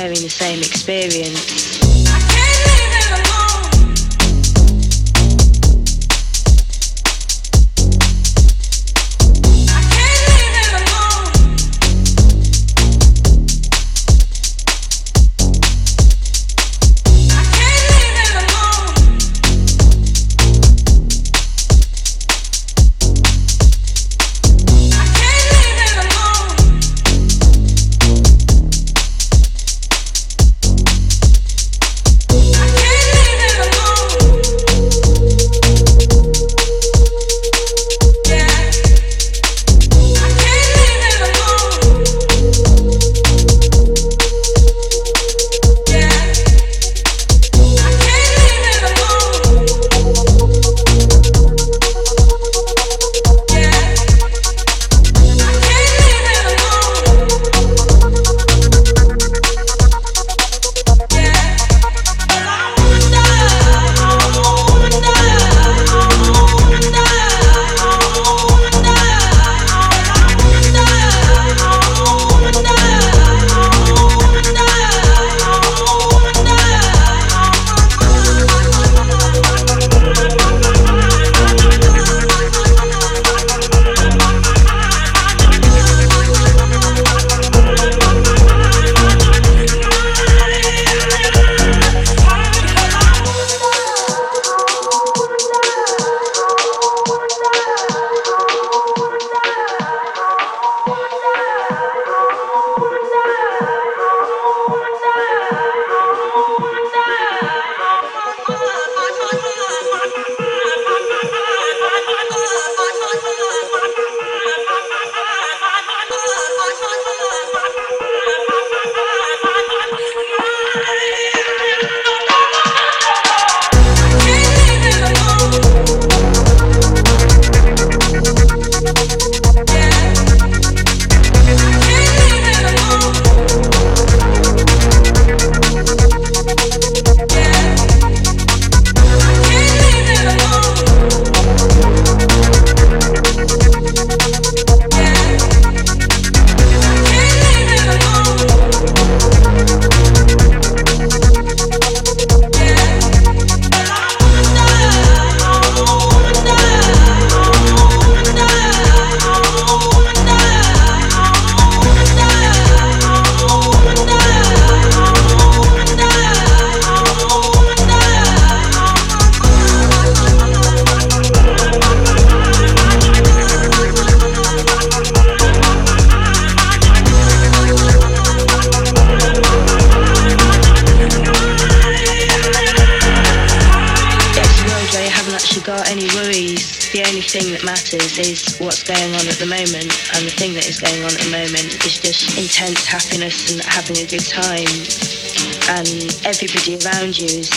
sharing the same experience. Time. And everybody around you is,